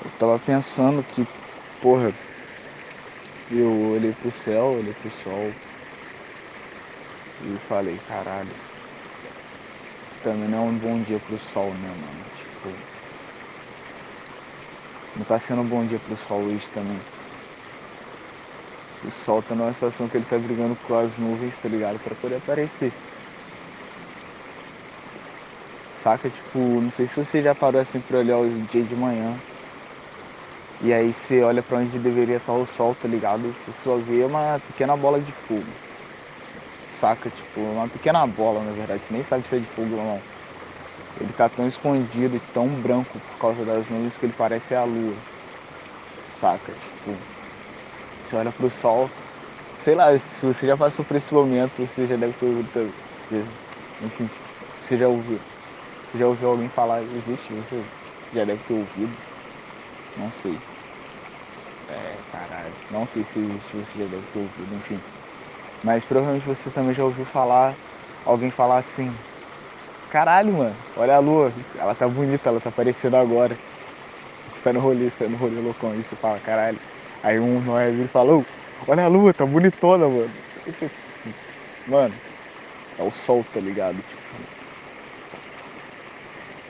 Eu tava pensando que, porra, eu olhei pro céu, olhei pro sol e falei, caralho, também não é um bom dia pro sol, né, mano? Tipo, não tá sendo um bom dia pro sol hoje também. O sol tá numa situação que ele tá brigando com as nuvens, tá ligado? Pra poder aparecer. Saca? Tipo, não sei se você já parou assim pra olhar o dia de manhã. E aí você olha pra onde deveria estar o sol, tá ligado? Você só vê uma pequena bola de fogo. Saca? Tipo, uma pequena bola, na verdade. Você nem sabe se é de fogo ou não. Ele tá tão escondido e tão branco por causa das nuvens que ele parece a lua. Saca? Tipo, você olha pro sol, sei lá, se você já passou por esse momento, você já deve ter ouvido, enfim, você já ouviu, já ouviu alguém falar, existe, você já deve ter ouvido, não sei. É, caralho, não sei se você já deve ter ouvido, enfim. Mas provavelmente você também já ouviu falar, alguém falar assim, caralho, mano, olha a lua, ela tá bonita, ela tá aparecendo agora. Você tá no rolê, você tá no rolê loucão, aí você fala, caralho, Aí um Noé vira e falou, olha a lua, tá bonitona, mano. Esse, mano, é o sol, tá ligado? Tipo,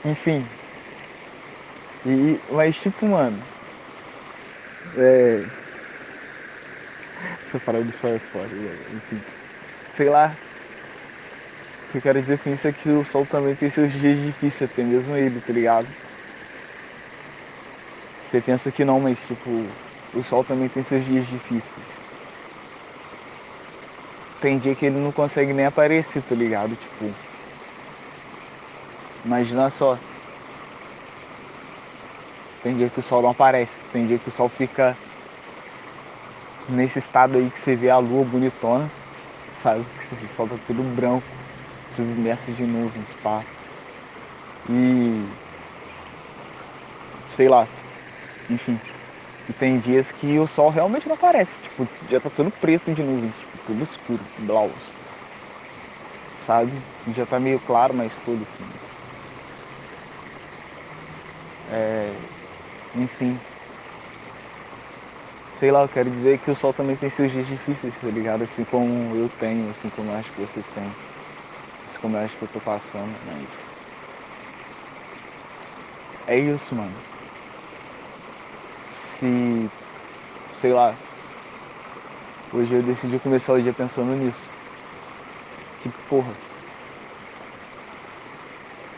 enfim. E, mas tipo, mano. É. Essa parada de sol é foda, enfim. Sei lá. O que eu quero dizer com isso é que o sol também tem seus dias difíceis, até mesmo ele, tá ligado? Você pensa que não, mas tipo, o sol também tem seus dias difíceis. Tem dia que ele não consegue nem aparecer, tá ligado? Tipo. Imagina só. Tem dia que o sol não aparece. Tem dia que o sol fica nesse estado aí que você vê a lua bonitona. Sabe? Que o sol tá tudo branco, submerso de nuvens, pá. E. Sei lá. Enfim. E tem dias que o sol realmente não aparece. Tipo, dia tá tudo preto de nuvens, tipo, tudo escuro, blau. Sabe? Dia tá meio claro, mas foda-se. Mas... É... Enfim. Sei lá, eu quero dizer que o sol também tem seus dias difíceis, tá ligado? Assim como eu tenho, assim como eu acho que você tem. Assim como eu acho que eu tô passando, mas. É isso, mano se, sei lá, hoje eu decidi começar o dia pensando nisso. Que porra.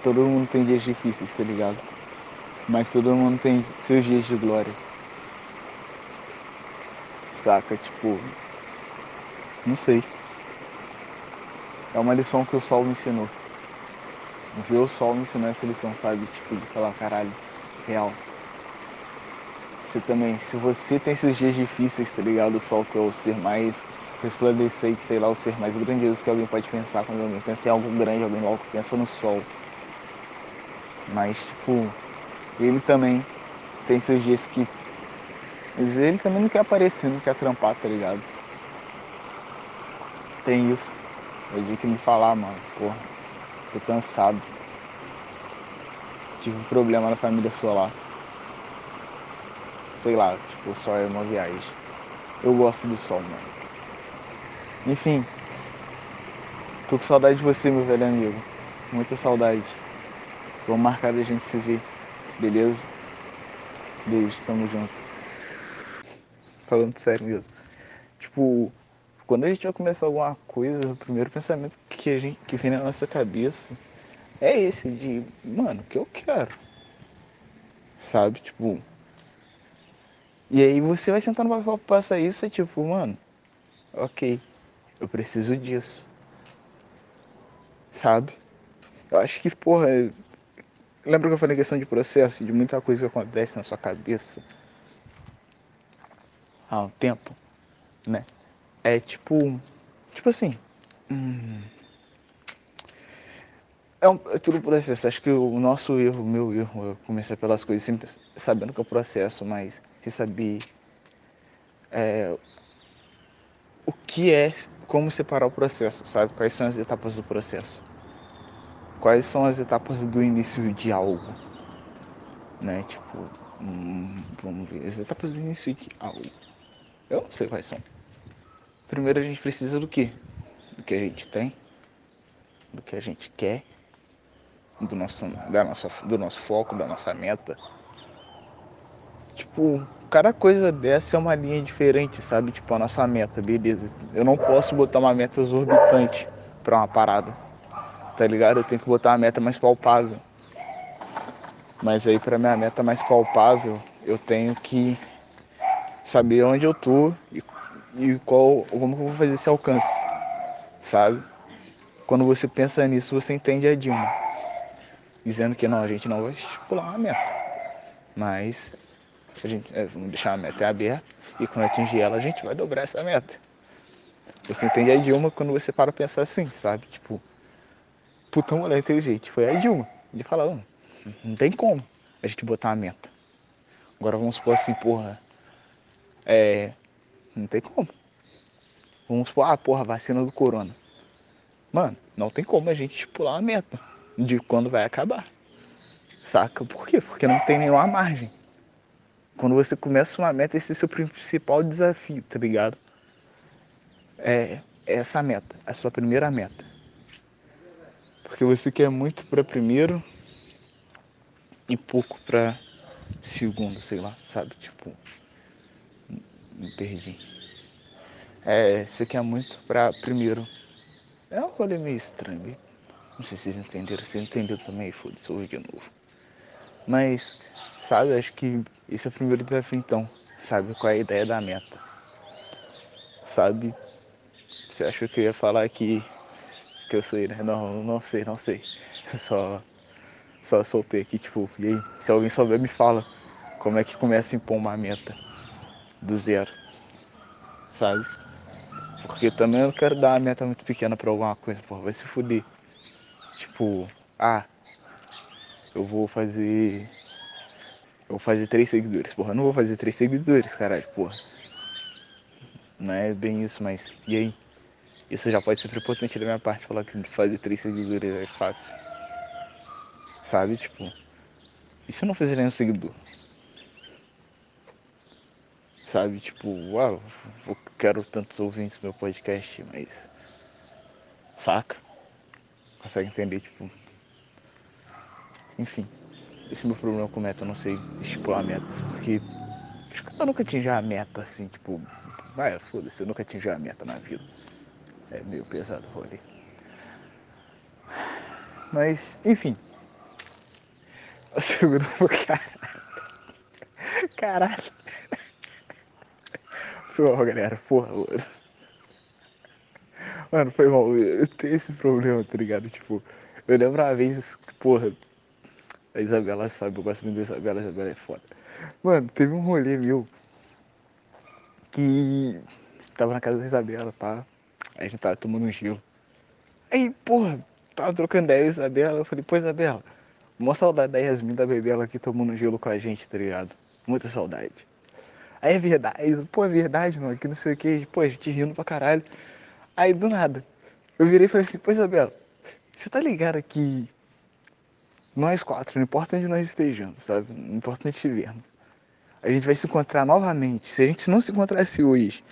Todo mundo tem dias difíceis, tá ligado? Mas todo mundo tem seus dias de glória. Saca? Tipo. Não sei. É uma lição que o sol me ensinou. Ver o sol me ensinou essa lição, sabe? Tipo, de falar, caralho, real você também, se você tem seus dias difíceis, tá ligado? O sol que é o ser mais resplandecente, sei lá, o ser mais grandioso que alguém pode pensar quando alguém pensa em algo grande, alguém logo pensa no sol. Mas, tipo, ele também tem seus dias que. Ele também não quer aparecer, não quer trampar, tá ligado? Tem isso. É o dia que me falar, mano, porra, tô cansado. Tive um problema na família solar sei lá, tipo, só é uma viagem. Eu gosto do sol, mano. Enfim, tô com saudade de você, meu velho amigo. Muita saudade. Vamos marcar da gente se ver, beleza? Beijo, tamo junto. Falando sério mesmo. Tipo, quando a gente vai começar alguma coisa, o primeiro pensamento que, a gente, que vem na nossa cabeça é esse de, mano, o que eu quero? Sabe? Tipo, e aí você vai sentar no papel passa isso e tipo, mano, ok, eu preciso disso. Sabe? Eu acho que, porra, lembra que eu falei questão de processo, de muita coisa que acontece na sua cabeça há um tempo, né? É tipo, tipo assim, hum, é, um, é tudo processo. Acho que o nosso erro, o meu erro, eu comecei pelas coisas sempre sabendo que é o processo, mas sem saber é, o que é, como separar o processo, sabe? Quais são as etapas do processo? Quais são as etapas do início de algo? né? Tipo, hum, vamos ver, as etapas do início de algo. Eu não sei quais são. Primeiro a gente precisa do que? Do que a gente tem, do que a gente quer, do nosso, da nossa, do nosso foco, da nossa meta. Tipo, cada coisa dessa é uma linha diferente, sabe? Tipo, a nossa meta, beleza. Eu não posso botar uma meta exorbitante para uma parada, tá ligado? Eu tenho que botar uma meta mais palpável. Mas aí, para minha meta mais palpável, eu tenho que saber onde eu tô e, e qual, como eu vou fazer esse alcance, sabe? Quando você pensa nisso, você entende a Dilma dizendo que não, a gente não vai estipular uma meta, mas a gente é, vamos deixar a meta aberta e quando atingir ela a gente vai dobrar essa meta. Você entende a Dilma quando você para pensar assim, sabe? Tipo, puta mulher inteligente, foi a Dilma. Ele fala, não, não tem como a gente botar uma meta. Agora vamos supor assim, porra, é, não tem como. Vamos supor, ah, porra, vacina do corona. Mano, não tem como a gente estipular uma meta de quando vai acabar. Saca? Por quê? Porque não tem nenhuma margem. Quando você começa uma meta, esse é o seu principal desafio, tá ligado? É, é essa meta, a sua primeira meta. Porque você quer muito para primeiro e pouco para segundo, sei lá, sabe? Tipo, me perdi. É, você quer muito para primeiro. É um rolê meio estranho. Não sei se vocês entenderam. Se entenderam também, foda-se, ouve de novo. Mas, sabe, acho que esse é o primeiro desafio então. Sabe qual é a ideia da meta? Sabe? Você achou que eu ia falar que, que eu sei, né? Não, não sei, não sei. Só, só soltei aqui, tipo, e aí? Se alguém souber, me fala como é que começa a impor uma meta do zero. Sabe? Porque também eu não quero dar uma meta muito pequena pra alguma coisa, pô, vai se fuder. Tipo, ah, eu vou fazer. Eu vou fazer três seguidores. Porra, eu não vou fazer três seguidores, caralho, porra. Não é bem isso, mas. E aí? Isso já pode ser prepotente da minha parte falar que fazer três seguidores é fácil. Sabe? Tipo. E se eu não fizer nenhum seguidor? Sabe? Tipo, uau, eu quero tantos ouvintes no meu podcast, mas. Saca? Consegue entender, tipo. Enfim, esse é meu problema com meta, eu não sei estipular metas, porque eu nunca atingi a meta assim, tipo, vai, foda-se, eu nunca atingi a meta na vida. É meio pesado o rolê. Mas, enfim. O segundo caralho. Caralho. Foi mal, galera. Porra, mano. Mano, foi mal. Eu tenho esse problema, tá ligado? Tipo, eu lembro uma vez, porra, a Isabela sabe, eu gosto muito da Isabela, a Isabela é foda. Mano, teve um rolê meu que tava na casa da Isabela, pá. A gente tava tomando um gelo. Aí, porra, tava trocando ideia com a Isabela. Eu falei, pô, Isabela, uma saudade da Yasmin da Bebela aqui tomando gelo com a gente, tá ligado? Muita saudade. Aí é verdade, pô, é verdade, mano, que não sei o que, pô, a gente rindo pra caralho. Aí do nada, eu virei e falei assim, pô, Isabela, você tá ligado que nós quatro, não importa onde nós estejamos, sabe? Não importa onde estivermos. A gente vai se encontrar novamente. Se a gente não se encontrasse hoje,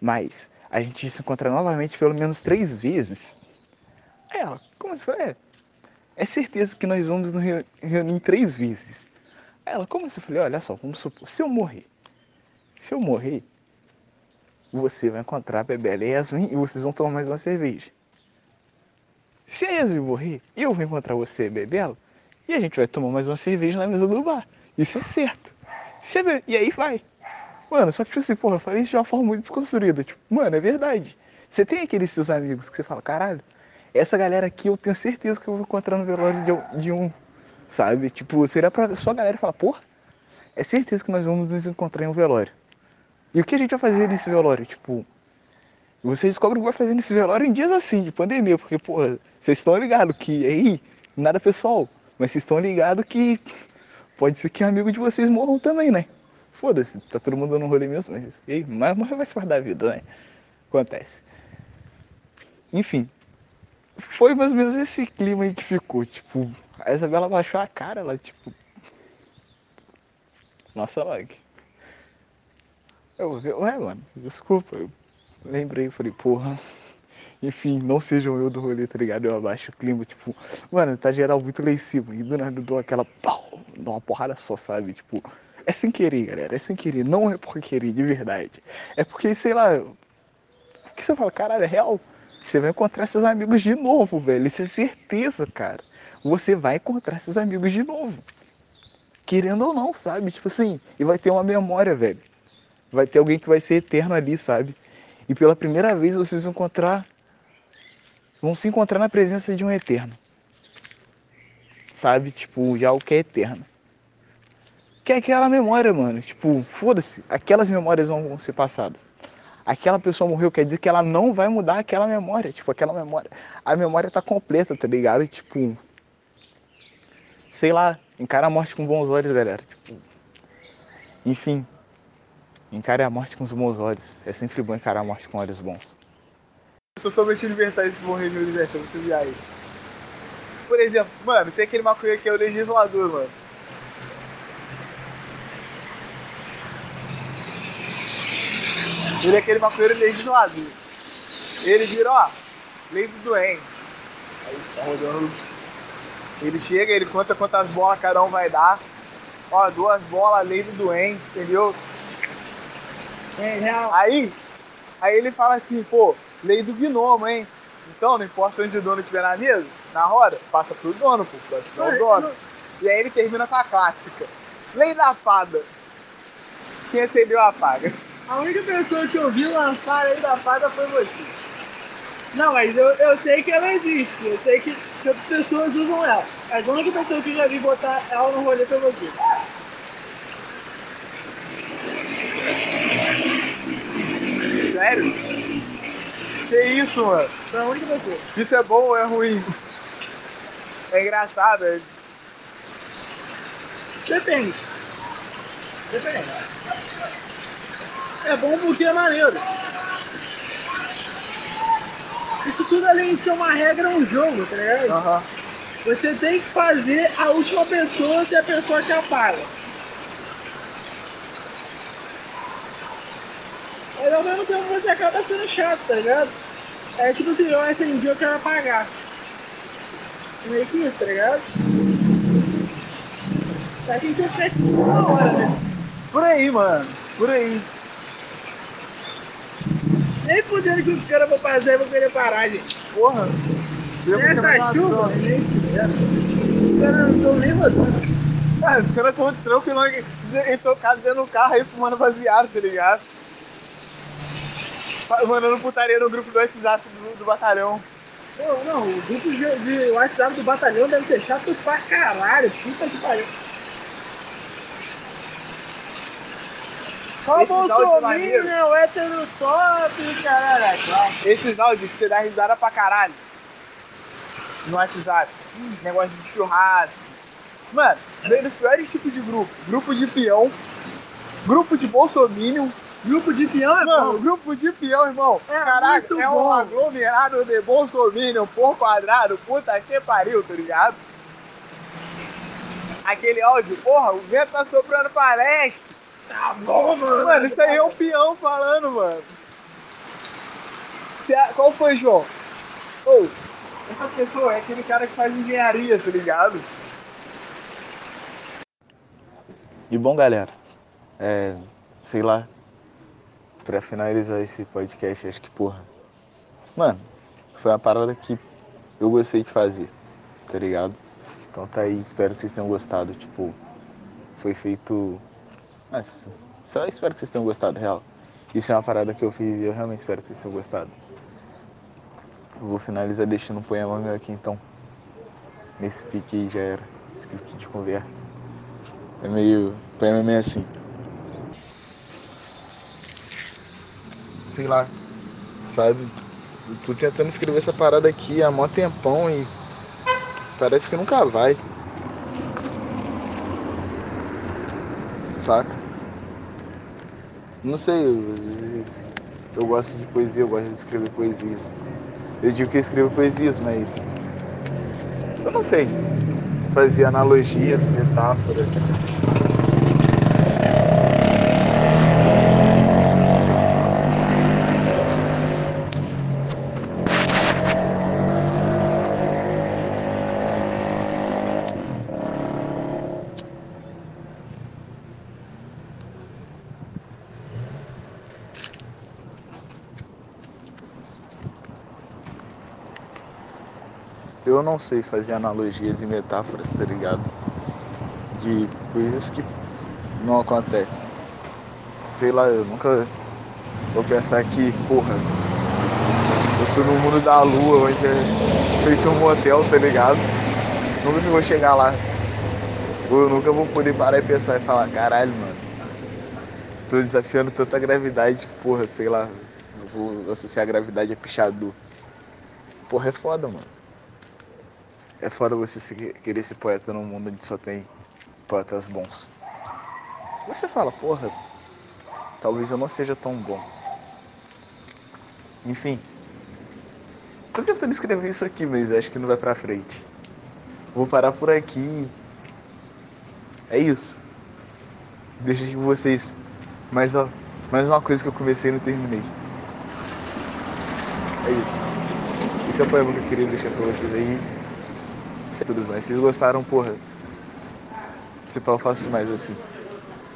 mas a gente se encontrar novamente pelo menos três vezes. Aí ela, como assim? É, é certeza que nós vamos nos reunir três vezes. Aí ela, como? Eu falei, olha só, vamos supor, se eu morrer, se eu morrer, você vai encontrar a Bebela e Yasmin e vocês vão tomar mais uma cerveja. Se a Yasmin morrer, eu vou encontrar você a Bebela e a gente vai tomar mais uma cerveja na mesa do bar. Isso é certo. E aí vai. Mano, só que tipo assim, porra, eu falei isso de uma forma muito desconstruída. Tipo, mano, é verdade. Você tem aqueles seus amigos que você fala, caralho, essa galera aqui eu tenho certeza que eu vou encontrar no velório de, de um, sabe? Tipo, você olha pra sua galera e fala, porra, é certeza que nós vamos nos encontrar em um velório. E o que a gente vai fazer nesse velório? Tipo, você descobre o que vai fazer nesse velório em dias assim, de pandemia, porque, porra, vocês estão ligados que aí, nada pessoal. Mas vocês estão ligados que pode ser que amigo de vocês morram também, né? Foda-se, tá todo mundo dando um rolê mesmo, mas, ei, mas morrer vai se da vida, né? Acontece. Enfim, foi mais ou menos esse clima que ficou, tipo, a Isabela baixou a cara, ela, tipo, Nossa. Eu, eu, ué, mano, desculpa. Eu lembrei, falei, porra. Enfim, não sejam eu do rolê, tá ligado? Eu abaixo o clima, tipo, mano, tá geral muito lá em cima. E do nada eu dou aquela. Pau, dou uma porrada só, sabe? Tipo, é sem querer, galera. É sem querer. Não é por querer, de verdade. É porque, sei lá. Porque você fala, caralho, é real. Você vai encontrar seus amigos de novo, velho. Isso é certeza, cara. Você vai encontrar seus amigos de novo. Querendo ou não, sabe? Tipo assim, e vai ter uma memória, velho. Vai ter alguém que vai ser eterno ali, sabe? E pela primeira vez vocês vão encontrar. Vão se encontrar na presença de um eterno. Sabe? Tipo, já o que é eterno. Que é aquela memória, mano. Tipo, foda-se. Aquelas memórias vão ser passadas aquela pessoa morreu, quer dizer que ela não vai mudar aquela memória. Tipo, aquela memória. A memória tá completa, tá ligado? Tipo. Sei lá, encara a morte com bons olhos, galera. Tipo. Enfim. Encare a morte com os bons olhos. É sempre bom encarar a morte com olhos bons. Totalmente universal se morrer no universo, é muito viagem. Por exemplo, mano, tem aquele maconheiro que é o legislador, mano. Ele é aquele maconheiro legislador. Ele vira, ó, lei do doente. Aí tá rodando. Ele chega, ele conta quantas bolas cada um vai dar. Ó, duas bolas, lei do doente, entendeu? Aí, aí ele fala assim, pô, lei do gnomo, hein? Então, não importa onde o dono estiver na mesa, na roda, passa pro dono, pô, passa pro dono. E aí ele termina com a clássica. Lei da fada. Quem acendeu apaga. A única pessoa que eu vi lançar aí da fada foi você. Não, mas eu, eu sei que ela existe. Eu sei que, que outras pessoas usam ela. Mas a única pessoa que eu já vi botar ela no rolê foi você. Sério? Que isso, mano? Foi a única pessoa. Isso é bom ou é ruim? É engraçado, é... Depende. Depende. É bom porque é maneiro. Isso tudo além de ser uma regra, é um jogo, tá ligado? Aham. Você tem que fazer a última pessoa se a pessoa te apaga. Mas ao mesmo tempo você acaba sendo chato, tá ligado? É tipo assim, eu acendi, eu quero apagar. Meio que isso, tá ligado? Tá que você fica tipo uma hora, né? Por aí, mano. Por aí. Nem fudendo que os caras vão fazer, vão querer parar, gente. Porra. Nessa chuva, nem. Os caras não estão nem rodando. Ah, os caras estão tranquilão tocados dentro do carro aí fumando baseado, tá ligado? Mandando putaria no grupo do WhatsApp do, do batalhão. Pô, não, o grupo de, de WhatsApp do batalhão deve ser chato pra caralho. Puta que pariu. Só. Bolsonaro, hétero top, caralho. Esses áudios que você dá risada pra caralho. No WhatsApp. Negócio de churrasco. Mano, veio dos piores tipos de grupo. Grupo de peão. Grupo de bolsominion. Grupo de peão é Mano, bom. grupo de peão, irmão. É Caraca, é um bom. aglomerado de bolsominion por quadrado. Puta que pariu, tá ligado? Aquele áudio, porra, o vento tá soprando pra leste. Tá bom, mano. Mano, isso aí é um peão falando, mano. Qual foi, João? Ô, essa pessoa é aquele cara que faz engenharia, tá ligado? E bom, galera, é, sei lá, pra finalizar esse podcast, acho que, porra, mano, foi uma parada que eu gostei de fazer, tá ligado? Então tá aí, espero que vocês tenham gostado, tipo, foi feito, ah, s- só espero que vocês tenham gostado, real. Isso é uma parada que eu fiz e eu realmente espero que vocês tenham gostado. Eu vou finalizar deixando um poema meu aqui, então, nesse pique aí já era, esse pique de conversa. É meio. O poema é meio assim. Sei lá. Sabe? Eu tô tentando escrever essa parada aqui há mó tempão e. Parece que nunca vai. Saca? Não sei, eu, às vezes eu gosto de poesia, eu gosto de escrever poesias. Eu digo que eu escrevo poesias, mas. Eu não sei. Fazer analogias, metáforas. Eu não sei fazer analogias e metáforas, tá ligado? De coisas que não acontecem. Sei lá, eu nunca vou pensar que, porra, eu tô no mundo da lua, onde é feito um motel, tá ligado? Nunca que vou chegar lá. Ou eu nunca vou poder parar e pensar e falar, caralho, mano. Tô desafiando tanta gravidade que, porra, sei lá, vou associar a gravidade a pichador. Porra, é foda, mano. É foda você querer ser poeta num mundo onde só tem poetas bons. Você fala, porra, talvez eu não seja tão bom. Enfim. Tô tentando escrever isso aqui, mas acho que não vai pra frente. Vou parar por aqui. É isso. Deixa com vocês. Mais, ó, mais uma coisa que eu comecei e não terminei. É isso. Esse é o poema que eu queria deixar pra vocês aí. Tudo mais. Vocês gostaram, porra? Se pau, eu faço mais assim.